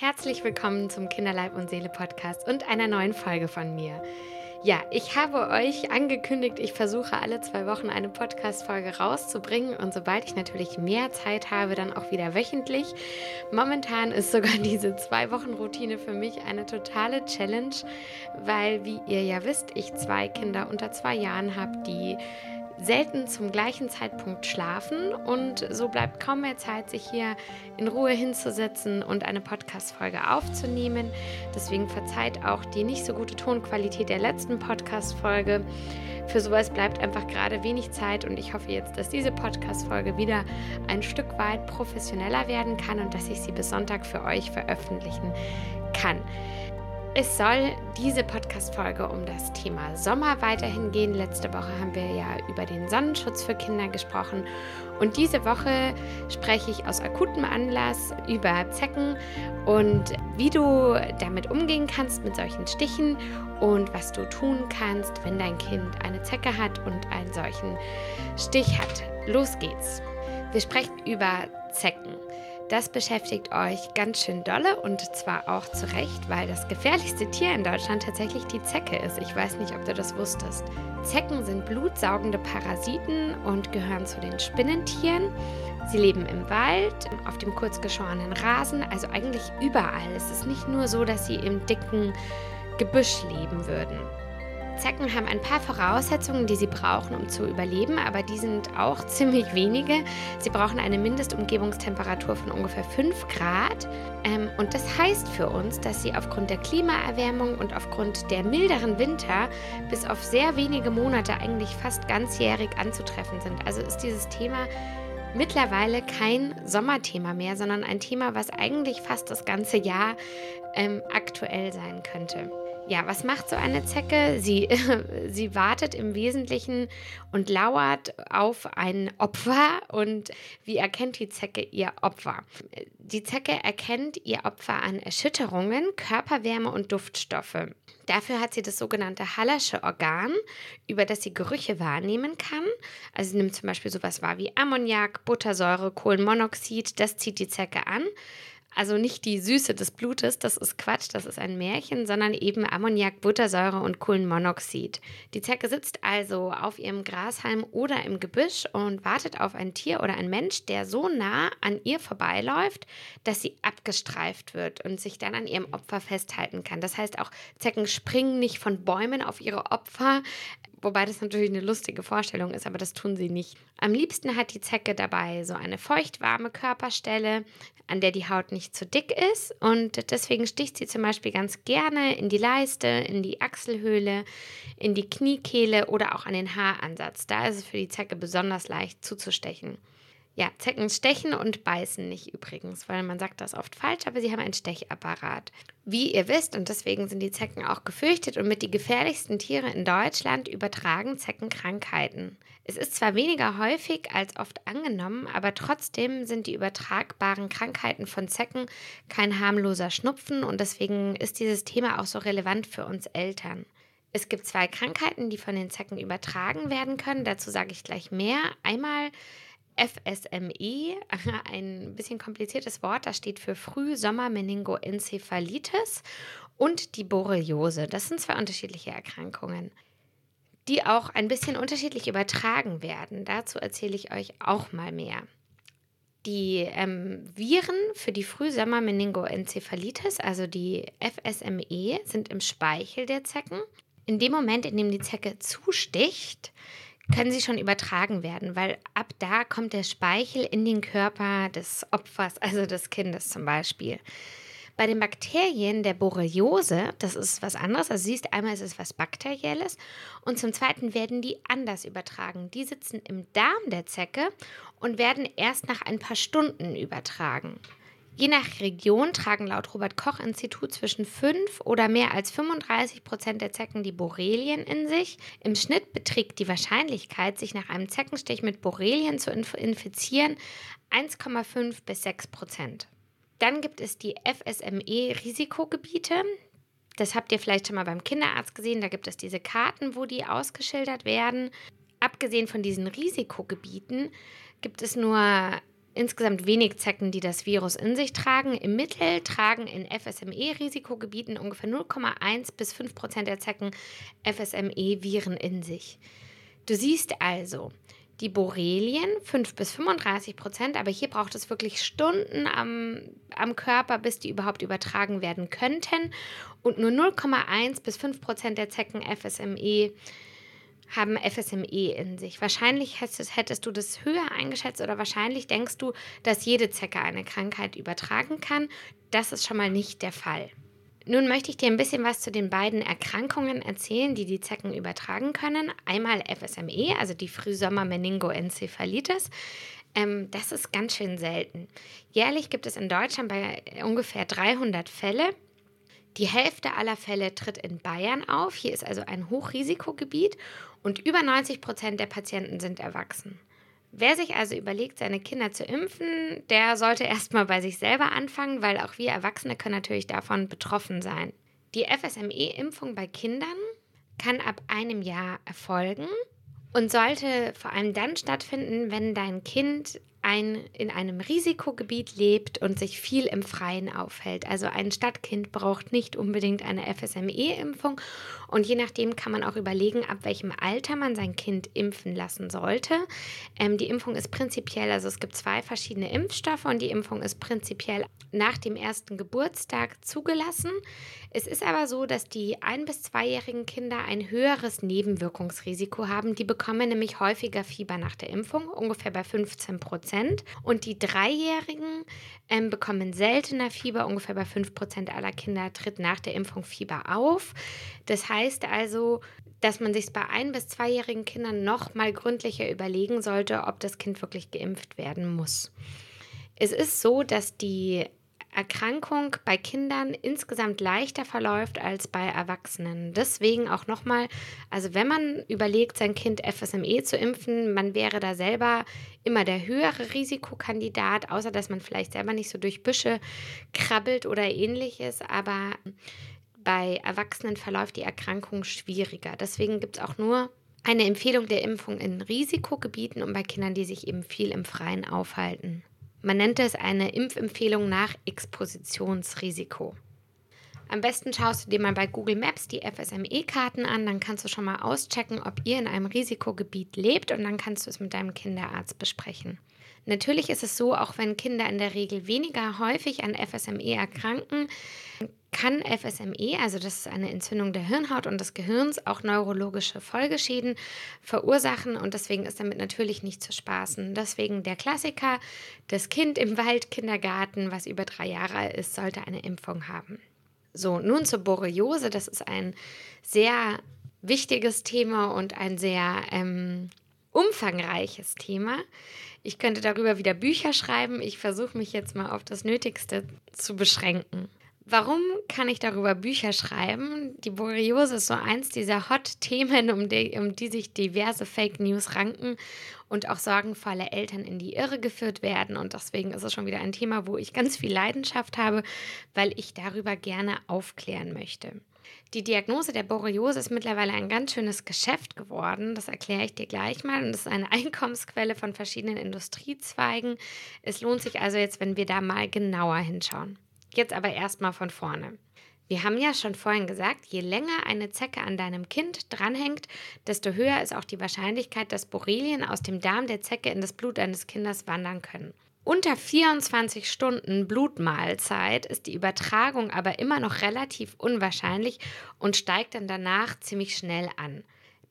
Herzlich willkommen zum Kinderleib und Seele Podcast und einer neuen Folge von mir. Ja, ich habe euch angekündigt, ich versuche alle zwei Wochen eine Podcast-Folge rauszubringen und sobald ich natürlich mehr Zeit habe, dann auch wieder wöchentlich. Momentan ist sogar diese zwei Wochen Routine für mich eine totale Challenge, weil, wie ihr ja wisst, ich zwei Kinder unter zwei Jahren habe, die selten zum gleichen Zeitpunkt schlafen und so bleibt kaum mehr Zeit, sich hier in Ruhe hinzusetzen und eine Podcast-Folge aufzunehmen. Deswegen verzeiht auch die nicht so gute Tonqualität der letzten Podcast-Folge. Für sowas bleibt einfach gerade wenig Zeit und ich hoffe jetzt, dass diese Podcast-Folge wieder ein Stück weit professioneller werden kann und dass ich sie bis Sonntag für euch veröffentlichen kann. Es soll diese Podcast-Folge um das Thema Sommer weiterhin gehen. Letzte Woche haben wir ja über den Sonnenschutz für Kinder gesprochen. Und diese Woche spreche ich aus akutem Anlass über Zecken und wie du damit umgehen kannst mit solchen Stichen und was du tun kannst, wenn dein Kind eine Zecke hat und einen solchen Stich hat. Los geht's. Wir sprechen über Zecken. Das beschäftigt euch ganz schön dolle und zwar auch zu Recht, weil das gefährlichste Tier in Deutschland tatsächlich die Zecke ist. Ich weiß nicht, ob du das wusstest. Zecken sind blutsaugende Parasiten und gehören zu den Spinnentieren. Sie leben im Wald, auf dem kurzgeschorenen Rasen, also eigentlich überall. Es ist nicht nur so, dass sie im dicken Gebüsch leben würden. Zecken haben ein paar Voraussetzungen, die sie brauchen, um zu überleben, aber die sind auch ziemlich wenige. Sie brauchen eine Mindestumgebungstemperatur von ungefähr 5 Grad. Ähm, und das heißt für uns, dass sie aufgrund der Klimaerwärmung und aufgrund der milderen Winter bis auf sehr wenige Monate eigentlich fast ganzjährig anzutreffen sind. Also ist dieses Thema mittlerweile kein Sommerthema mehr, sondern ein Thema, was eigentlich fast das ganze Jahr ähm, aktuell sein könnte. Ja, was macht so eine Zecke? Sie, sie wartet im Wesentlichen und lauert auf ein Opfer. Und wie erkennt die Zecke ihr Opfer? Die Zecke erkennt ihr Opfer an Erschütterungen, Körperwärme und Duftstoffe. Dafür hat sie das sogenannte Hallersche Organ, über das sie Gerüche wahrnehmen kann. Also sie nimmt zum Beispiel sowas wahr wie Ammoniak, Buttersäure, Kohlenmonoxid. Das zieht die Zecke an. Also nicht die Süße des Blutes, das ist Quatsch, das ist ein Märchen, sondern eben Ammoniak, Buttersäure und Kohlenmonoxid. Die Zecke sitzt also auf ihrem Grashalm oder im Gebüsch und wartet auf ein Tier oder ein Mensch, der so nah an ihr vorbeiläuft, dass sie abgestreift wird und sich dann an ihrem Opfer festhalten kann. Das heißt auch, Zecken springen nicht von Bäumen auf ihre Opfer, Wobei das natürlich eine lustige Vorstellung ist, aber das tun sie nicht. Am liebsten hat die Zecke dabei so eine feuchtwarme Körperstelle, an der die Haut nicht zu dick ist. Und deswegen sticht sie zum Beispiel ganz gerne in die Leiste, in die Achselhöhle, in die Kniekehle oder auch an den Haaransatz. Da ist es für die Zecke besonders leicht zuzustechen. Ja, Zecken stechen und beißen nicht übrigens, weil man sagt das oft falsch, aber sie haben einen Stechapparat. Wie ihr wisst, und deswegen sind die Zecken auch gefürchtet und mit die gefährlichsten Tiere in Deutschland übertragen Zecken Krankheiten. Es ist zwar weniger häufig als oft angenommen, aber trotzdem sind die übertragbaren Krankheiten von Zecken kein harmloser Schnupfen und deswegen ist dieses Thema auch so relevant für uns Eltern. Es gibt zwei Krankheiten, die von den Zecken übertragen werden können. Dazu sage ich gleich mehr. Einmal FSME, ein bisschen kompliziertes Wort, das steht für Frühsommermeningoenzephalitis und die Borreliose. Das sind zwei unterschiedliche Erkrankungen, die auch ein bisschen unterschiedlich übertragen werden. Dazu erzähle ich euch auch mal mehr. Die ähm, Viren für die Frühsommermeningoenzephalitis, also die FSME, sind im Speichel der Zecken. In dem Moment, in dem die Zecke zusticht, können sie schon übertragen werden, weil ab da kommt der Speichel in den Körper des Opfers, also des Kindes zum Beispiel. Bei den Bakterien der Borreliose, das ist was anderes. Also siehst einmal ist es was Bakterielles und zum Zweiten werden die anders übertragen. Die sitzen im Darm der Zecke und werden erst nach ein paar Stunden übertragen. Je nach Region tragen laut Robert Koch Institut zwischen 5 oder mehr als 35 Prozent der Zecken die Borrelien in sich. Im Schnitt beträgt die Wahrscheinlichkeit, sich nach einem Zeckenstich mit Borrelien zu infizieren, 1,5 bis 6 Prozent. Dann gibt es die FSME-Risikogebiete. Das habt ihr vielleicht schon mal beim Kinderarzt gesehen. Da gibt es diese Karten, wo die ausgeschildert werden. Abgesehen von diesen Risikogebieten gibt es nur insgesamt wenig Zecken, die das Virus in sich tragen. Im Mittel tragen in FSME-Risikogebieten ungefähr 0,1 bis 5 Prozent der Zecken FSME-Viren in sich. Du siehst also, die Borrelien 5 bis 35 Prozent, aber hier braucht es wirklich Stunden am, am Körper, bis die überhaupt übertragen werden könnten. Und nur 0,1 bis 5 Prozent der Zecken FSME haben FSME in sich. Wahrscheinlich hättest, du das höher eingeschätzt oder wahrscheinlich denkst du, dass jede Zecke eine Krankheit übertragen kann. Das ist schon mal nicht der Fall. Nun möchte ich dir ein bisschen was zu den beiden Erkrankungen erzählen, die die Zecken übertragen können. Einmal FSME, also die Frühsommer-Meningoenzephalitis. Ähm, das ist ganz schön selten. Jährlich gibt es in Deutschland bei ungefähr 300 Fälle. Die Hälfte aller Fälle tritt in Bayern auf. Hier ist also ein Hochrisikogebiet und über 90 Prozent der Patienten sind erwachsen. Wer sich also überlegt, seine Kinder zu impfen, der sollte erstmal bei sich selber anfangen, weil auch wir Erwachsene können natürlich davon betroffen sein. Die FSME-Impfung bei Kindern kann ab einem Jahr erfolgen und sollte vor allem dann stattfinden, wenn dein Kind ein, in einem Risikogebiet lebt und sich viel im Freien aufhält. Also ein Stadtkind braucht nicht unbedingt eine FSME-Impfung und je nachdem kann man auch überlegen, ab welchem Alter man sein Kind impfen lassen sollte. Ähm, die Impfung ist prinzipiell, also es gibt zwei verschiedene Impfstoffe und die Impfung ist prinzipiell nach dem ersten Geburtstag zugelassen. Es ist aber so, dass die ein- bis zweijährigen Kinder ein höheres Nebenwirkungsrisiko haben. Die bekommen nämlich häufiger Fieber nach der Impfung, ungefähr bei 15 Prozent. Und die Dreijährigen ähm, bekommen seltener Fieber, ungefähr bei 5 Prozent aller Kinder tritt nach der Impfung Fieber auf. Das heißt also, dass man sich bei ein- bis zweijährigen Kindern noch mal gründlicher überlegen sollte, ob das Kind wirklich geimpft werden muss. Es ist so, dass die Erkrankung bei Kindern insgesamt leichter verläuft als bei Erwachsenen. Deswegen auch nochmal, also wenn man überlegt, sein Kind FSME zu impfen, man wäre da selber immer der höhere Risikokandidat, außer dass man vielleicht selber nicht so durch Büsche krabbelt oder ähnliches, aber bei Erwachsenen verläuft die Erkrankung schwieriger. Deswegen gibt es auch nur eine Empfehlung der Impfung in Risikogebieten und bei Kindern, die sich eben viel im Freien aufhalten. Man nennt es eine Impfempfehlung nach Expositionsrisiko. Am besten schaust du dir mal bei Google Maps die FSME-Karten an, dann kannst du schon mal auschecken, ob ihr in einem Risikogebiet lebt und dann kannst du es mit deinem Kinderarzt besprechen. Natürlich ist es so, auch wenn Kinder in der Regel weniger häufig an FSME erkranken, kann FSME, also das ist eine Entzündung der Hirnhaut und des Gehirns, auch neurologische Folgeschäden verursachen und deswegen ist damit natürlich nicht zu spaßen. Deswegen der Klassiker, das Kind im Waldkindergarten, was über drei Jahre alt ist, sollte eine Impfung haben. So, nun zur Borreliose, das ist ein sehr wichtiges Thema und ein sehr ähm, umfangreiches Thema. Ich könnte darüber wieder Bücher schreiben. Ich versuche mich jetzt mal auf das Nötigste zu beschränken. Warum kann ich darüber Bücher schreiben? Die Borreliose ist so eins dieser Hot-Themen, um die, um die sich diverse Fake News ranken und auch sorgenvolle Eltern in die Irre geführt werden. Und deswegen ist es schon wieder ein Thema, wo ich ganz viel Leidenschaft habe, weil ich darüber gerne aufklären möchte. Die Diagnose der Borreliose ist mittlerweile ein ganz schönes Geschäft geworden. Das erkläre ich dir gleich mal. Und es ist eine Einkommensquelle von verschiedenen Industriezweigen. Es lohnt sich also jetzt, wenn wir da mal genauer hinschauen. Jetzt aber erstmal von vorne. Wir haben ja schon vorhin gesagt, je länger eine Zecke an deinem Kind dranhängt, desto höher ist auch die Wahrscheinlichkeit, dass Borrelien aus dem Darm der Zecke in das Blut deines Kindes wandern können. Unter 24 Stunden Blutmahlzeit ist die Übertragung aber immer noch relativ unwahrscheinlich und steigt dann danach ziemlich schnell an.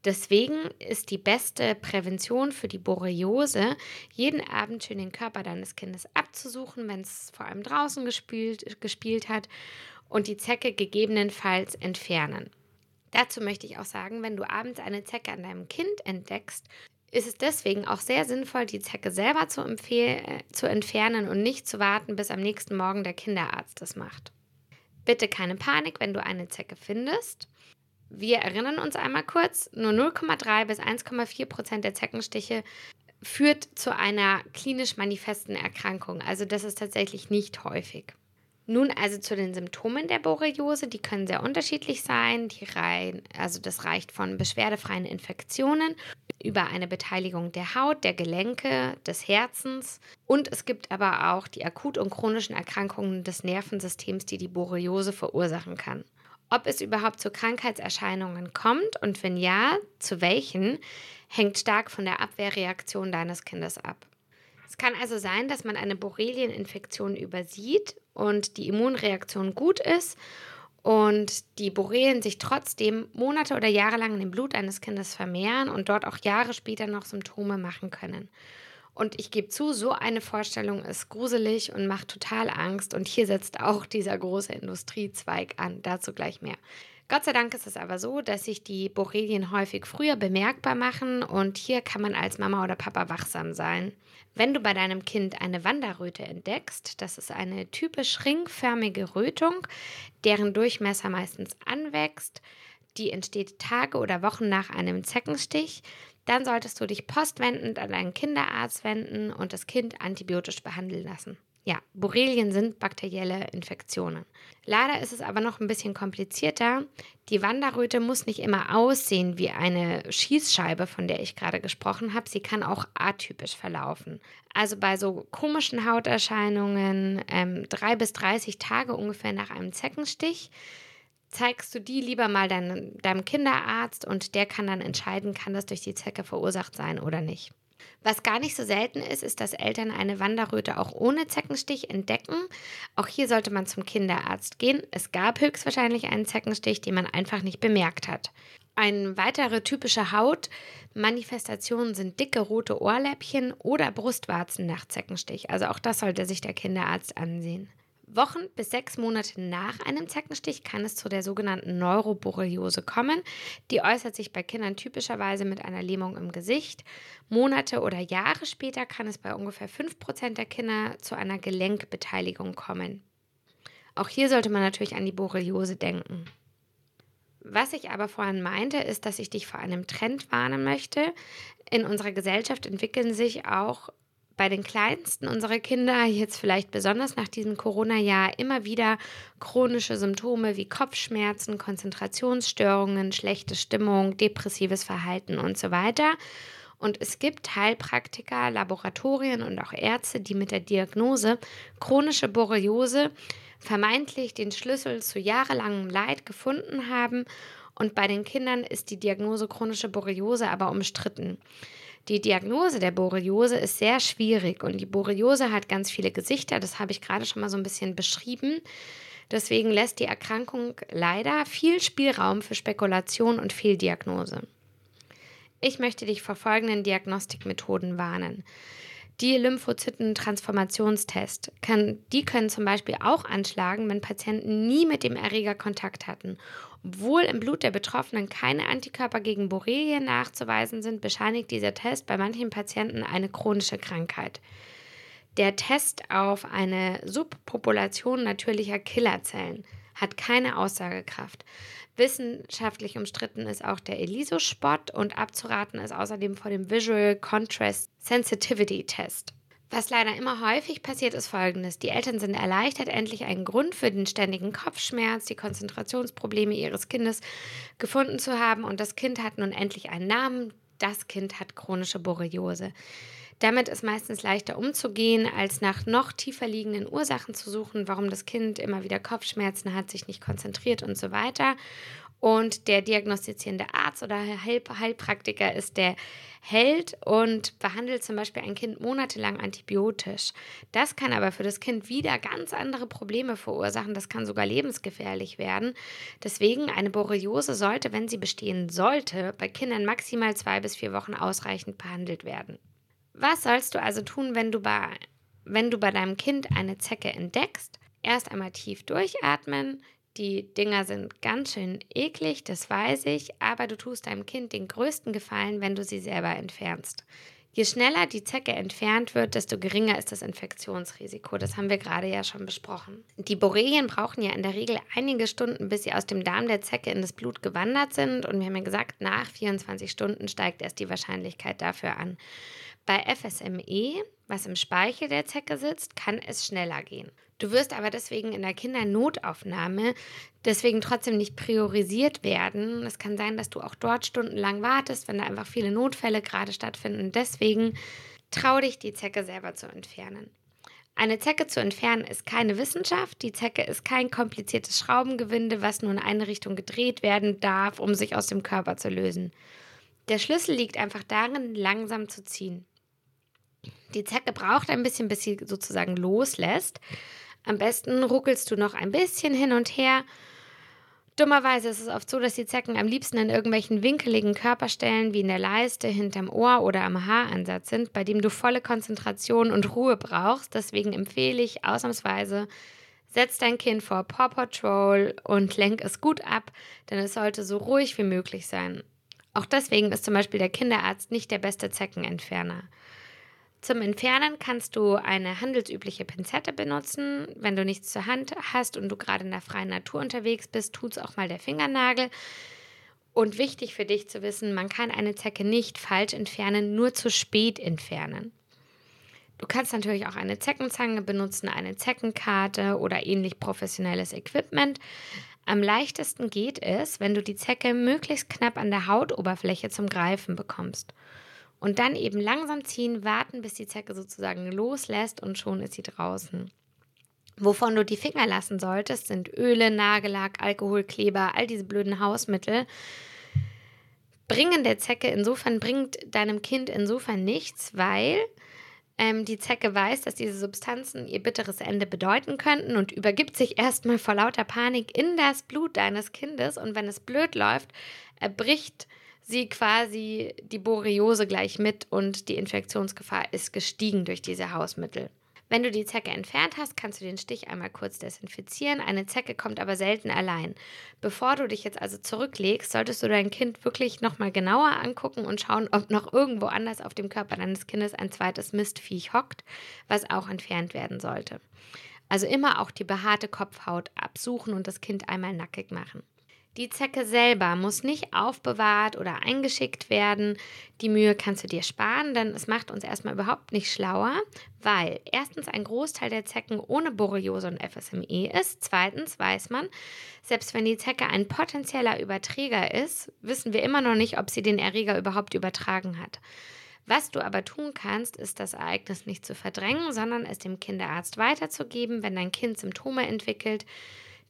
Deswegen ist die beste Prävention für die Borreliose, jeden Abend schön den Körper deines Kindes abzusuchen, wenn es vor allem draußen gespielt, gespielt hat und die Zecke gegebenenfalls entfernen. Dazu möchte ich auch sagen, wenn du abends eine Zecke an deinem Kind entdeckst, ist es deswegen auch sehr sinnvoll, die Zecke selber zu, äh, zu entfernen und nicht zu warten, bis am nächsten Morgen der Kinderarzt es macht. Bitte keine Panik, wenn du eine Zecke findest. Wir erinnern uns einmal kurz, nur 0,3 bis 1,4 Prozent der Zeckenstiche führt zu einer klinisch manifesten Erkrankung. Also das ist tatsächlich nicht häufig. Nun also zu den Symptomen der Borreliose. Die können sehr unterschiedlich sein. Die rein, also das reicht von beschwerdefreien Infektionen über eine Beteiligung der Haut, der Gelenke, des Herzens. Und es gibt aber auch die akut- und chronischen Erkrankungen des Nervensystems, die die Borreliose verursachen kann. Ob es überhaupt zu Krankheitserscheinungen kommt und wenn ja, zu welchen, hängt stark von der Abwehrreaktion deines Kindes ab. Es kann also sein, dass man eine Borrelieninfektion übersieht und die Immunreaktion gut ist und die Borrelien sich trotzdem Monate oder Jahre lang in dem Blut eines Kindes vermehren und dort auch Jahre später noch Symptome machen können. Und ich gebe zu, so eine Vorstellung ist gruselig und macht total Angst. Und hier setzt auch dieser große Industriezweig an. Dazu gleich mehr. Gott sei Dank ist es aber so, dass sich die Borrelien häufig früher bemerkbar machen und hier kann man als Mama oder Papa wachsam sein. Wenn du bei deinem Kind eine Wanderröte entdeckst, das ist eine typisch ringförmige Rötung, deren Durchmesser meistens anwächst, die entsteht Tage oder Wochen nach einem Zeckenstich, dann solltest du dich postwendend an einen Kinderarzt wenden und das Kind antibiotisch behandeln lassen. Ja, Borrelien sind bakterielle Infektionen. Leider ist es aber noch ein bisschen komplizierter. Die Wanderröte muss nicht immer aussehen wie eine Schießscheibe, von der ich gerade gesprochen habe. Sie kann auch atypisch verlaufen. Also bei so komischen Hauterscheinungen, ähm, drei bis 30 Tage ungefähr nach einem Zeckenstich, zeigst du die lieber mal dein, deinem Kinderarzt und der kann dann entscheiden, kann das durch die Zecke verursacht sein oder nicht. Was gar nicht so selten ist, ist, dass Eltern eine Wanderröte auch ohne Zeckenstich entdecken. Auch hier sollte man zum Kinderarzt gehen. Es gab höchstwahrscheinlich einen Zeckenstich, den man einfach nicht bemerkt hat. Eine weitere typische Hautmanifestation sind dicke rote Ohrläppchen oder Brustwarzen nach Zeckenstich. Also auch das sollte sich der Kinderarzt ansehen. Wochen bis sechs Monate nach einem Zeckenstich kann es zu der sogenannten Neuroborreliose kommen. Die äußert sich bei Kindern typischerweise mit einer Lähmung im Gesicht. Monate oder Jahre später kann es bei ungefähr 5% der Kinder zu einer Gelenkbeteiligung kommen. Auch hier sollte man natürlich an die Borreliose denken. Was ich aber vorhin meinte, ist, dass ich dich vor einem Trend warnen möchte. In unserer Gesellschaft entwickeln sich auch bei den kleinsten unserer Kinder, jetzt vielleicht besonders nach diesem Corona-Jahr, immer wieder chronische Symptome wie Kopfschmerzen, Konzentrationsstörungen, schlechte Stimmung, depressives Verhalten und so weiter. Und es gibt Heilpraktiker, Laboratorien und auch Ärzte, die mit der Diagnose chronische Borreliose vermeintlich den Schlüssel zu jahrelangem Leid gefunden haben. Und bei den Kindern ist die Diagnose chronische Borreliose aber umstritten. Die Diagnose der Borreliose ist sehr schwierig und die Borreliose hat ganz viele Gesichter, das habe ich gerade schon mal so ein bisschen beschrieben. Deswegen lässt die Erkrankung leider viel Spielraum für Spekulation und Fehldiagnose. Ich möchte dich vor folgenden Diagnostikmethoden warnen. Die Lymphozyten-Transformationstest, die können zum Beispiel auch anschlagen, wenn Patienten nie mit dem Erreger Kontakt hatten obwohl im Blut der Betroffenen keine Antikörper gegen Borrelien nachzuweisen sind, bescheinigt dieser Test bei manchen Patienten eine chronische Krankheit. Der Test auf eine Subpopulation natürlicher Killerzellen hat keine Aussagekraft. Wissenschaftlich umstritten ist auch der ELISO-Spot und abzuraten ist außerdem vor dem Visual Contrast Sensitivity Test. Was leider immer häufig passiert, ist folgendes. Die Eltern sind erleichtert, endlich einen Grund für den ständigen Kopfschmerz, die Konzentrationsprobleme ihres Kindes gefunden zu haben und das Kind hat nun endlich einen Namen. Das Kind hat chronische Borreliose. Damit ist meistens leichter umzugehen, als nach noch tiefer liegenden Ursachen zu suchen, warum das Kind immer wieder Kopfschmerzen hat, sich nicht konzentriert und so weiter. Und der diagnostizierende Arzt oder Heil Heilpraktiker ist der Held und behandelt zum Beispiel ein Kind monatelang antibiotisch. Das kann aber für das Kind wieder ganz andere Probleme verursachen. Das kann sogar lebensgefährlich werden. Deswegen eine Borreliose sollte, wenn sie bestehen sollte, bei Kindern maximal zwei bis vier Wochen ausreichend behandelt werden. Was sollst du also tun, wenn du bei, wenn du bei deinem Kind eine Zecke entdeckst? Erst einmal tief durchatmen, die Dinger sind ganz schön eklig, das weiß ich, aber du tust deinem Kind den größten Gefallen, wenn du sie selber entfernst. Je schneller die Zecke entfernt wird, desto geringer ist das Infektionsrisiko. Das haben wir gerade ja schon besprochen. Die Borrelien brauchen ja in der Regel einige Stunden, bis sie aus dem Darm der Zecke in das Blut gewandert sind. Und wir haben ja gesagt, nach 24 Stunden steigt erst die Wahrscheinlichkeit dafür an. Bei FSME, was im Speichel der Zecke sitzt, kann es schneller gehen. Du wirst aber deswegen in der Kindernotaufnahme deswegen trotzdem nicht priorisiert werden. Es kann sein, dass du auch dort stundenlang wartest, wenn da einfach viele Notfälle gerade stattfinden. Deswegen trau dich, die Zecke selber zu entfernen. Eine Zecke zu entfernen ist keine Wissenschaft. Die Zecke ist kein kompliziertes Schraubengewinde, was nur in eine Richtung gedreht werden darf, um sich aus dem Körper zu lösen. Der Schlüssel liegt einfach darin, langsam zu ziehen. Die Zecke braucht ein bisschen, bis sie sozusagen loslässt. Am besten ruckelst du noch ein bisschen hin und her. Dummerweise ist es oft so, dass die Zecken am liebsten in irgendwelchen winkeligen Körperstellen wie in der Leiste, hinterm Ohr oder am Haaransatz sind, bei dem du volle Konzentration und Ruhe brauchst. Deswegen empfehle ich ausnahmsweise, setz dein Kind vor Paw Patrol und lenk es gut ab, denn es sollte so ruhig wie möglich sein. Auch deswegen ist zum Beispiel der Kinderarzt nicht der beste Zeckenentferner. Zum Entfernen kannst du eine handelsübliche Pinzette benutzen. Wenn du nichts zur Hand hast und du gerade in der freien Natur unterwegs bist, tut es auch mal der Fingernagel. Und wichtig für dich zu wissen, man kann eine Zecke nicht falsch entfernen, nur zu spät entfernen. Du kannst natürlich auch eine Zeckenzange benutzen, eine Zeckenkarte oder ähnlich professionelles Equipment. Am leichtesten geht es, wenn du die Zecke möglichst knapp an der Hautoberfläche zum Greifen bekommst. Und dann eben langsam ziehen, warten, bis die Zecke sozusagen loslässt und schon ist sie draußen. Wovon du die Finger lassen solltest, sind Öle, Nagellack, Alkoholkleber, all diese blöden Hausmittel. Bringen der Zecke insofern, bringt deinem Kind insofern nichts, weil ähm, die Zecke weiß, dass diese Substanzen ihr bitteres Ende bedeuten könnten und übergibt sich erstmal vor lauter Panik in das Blut deines Kindes. Und wenn es blöd läuft, erbricht sie quasi die Borreliose gleich mit und die Infektionsgefahr ist gestiegen durch diese Hausmittel. Wenn du die Zecke entfernt hast, kannst du den Stich einmal kurz desinfizieren. Eine Zecke kommt aber selten allein. Bevor du dich jetzt also zurücklegst, solltest du dein Kind wirklich nochmal genauer angucken und schauen, ob noch irgendwo anders auf dem Körper deines Kindes ein zweites Mistviech hockt, was auch entfernt werden sollte. Also immer auch die behaarte Kopfhaut absuchen und das Kind einmal nackig machen. Die Zecke selber muss nicht aufbewahrt oder eingeschickt werden. Die Mühe kannst du dir sparen, denn es macht uns erstmal überhaupt nicht schlauer, weil erstens ein Großteil der Zecken ohne Borreliose und FSME ist. Zweitens weiß man, selbst wenn die Zecke ein potenzieller Überträger ist, wissen wir immer noch nicht, ob sie den Erreger überhaupt übertragen hat. Was du aber tun kannst, ist das Ereignis nicht zu verdrängen, sondern es dem Kinderarzt weiterzugeben, wenn dein Kind Symptome entwickelt,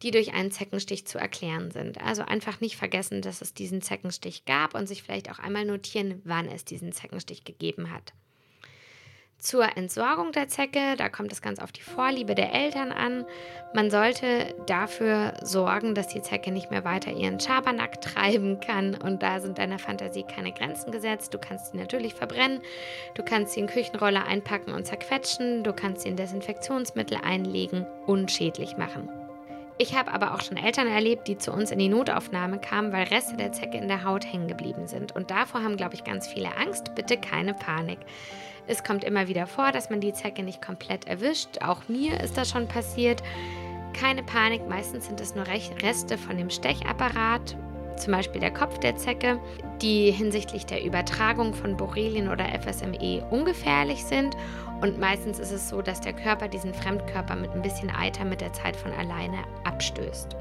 die durch einen Zeckenstich zu erklären sind. Also einfach nicht vergessen, dass es diesen Zeckenstich gab und sich vielleicht auch einmal notieren, wann es diesen Zeckenstich gegeben hat. Zur Entsorgung der Zecke, da kommt es ganz auf die Vorliebe der Eltern an. Man sollte dafür sorgen, dass die Zecke nicht mehr weiter ihren Schabernack treiben kann. Und da sind deiner Fantasie keine Grenzen gesetzt. Du kannst sie natürlich verbrennen, du kannst sie in Küchenrolle einpacken und zerquetschen, du kannst sie in Desinfektionsmittel einlegen, unschädlich machen. Ich habe aber auch schon Eltern erlebt, die zu uns in die Notaufnahme kamen, weil Reste der Zecke in der Haut hängen geblieben sind. Und davor haben, glaube ich, ganz viele Angst. Bitte keine Panik. Es kommt immer wieder vor, dass man die Zecke nicht komplett erwischt. Auch mir ist das schon passiert. Keine Panik, meistens sind es nur Reste von dem Stechapparat, zum Beispiel der Kopf der Zecke, die hinsichtlich der Übertragung von Borrelien oder FSME ungefährlich sind und meistens ist es so, dass der Körper diesen Fremdkörper mit ein bisschen Eiter mit der Zeit von alleine abstößt.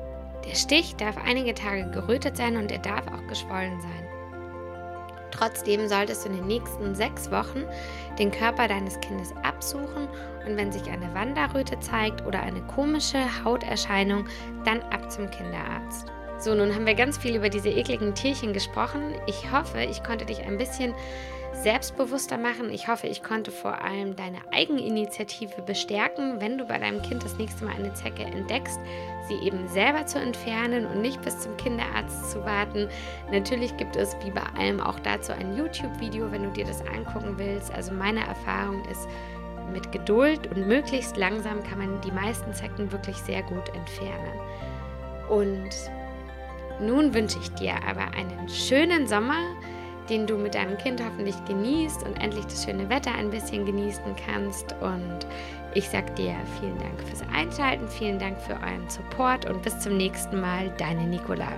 Der Stich darf einige Tage gerötet sein und er darf auch geschwollen sein. Trotzdem solltest du in den nächsten sechs Wochen den Körper deines Kindes absuchen und wenn sich eine Wanderröte zeigt oder eine komische Hauterscheinung, dann ab zum Kinderarzt. So, nun haben wir ganz viel über diese ekligen Tierchen gesprochen. Ich hoffe, ich konnte dich ein bisschen selbstbewusster machen. Ich hoffe, ich konnte vor allem deine Eigeninitiative bestärken, wenn du bei deinem Kind das nächste Mal eine Zecke entdeckst, sie eben selber zu entfernen und nicht bis zum Kinderarzt zu warten. Natürlich gibt es wie bei allem auch dazu ein YouTube-Video, wenn du dir das angucken willst. Also meine Erfahrung ist, mit Geduld und möglichst langsam kann man die meisten Zecken wirklich sehr gut entfernen. Und nun wünsche ich dir aber einen schönen Sommer den du mit deinem Kind hoffentlich genießt und endlich das schöne Wetter ein bisschen genießen kannst. Und ich sage dir vielen Dank fürs Einschalten, vielen Dank für euren Support und bis zum nächsten Mal, deine Nicola.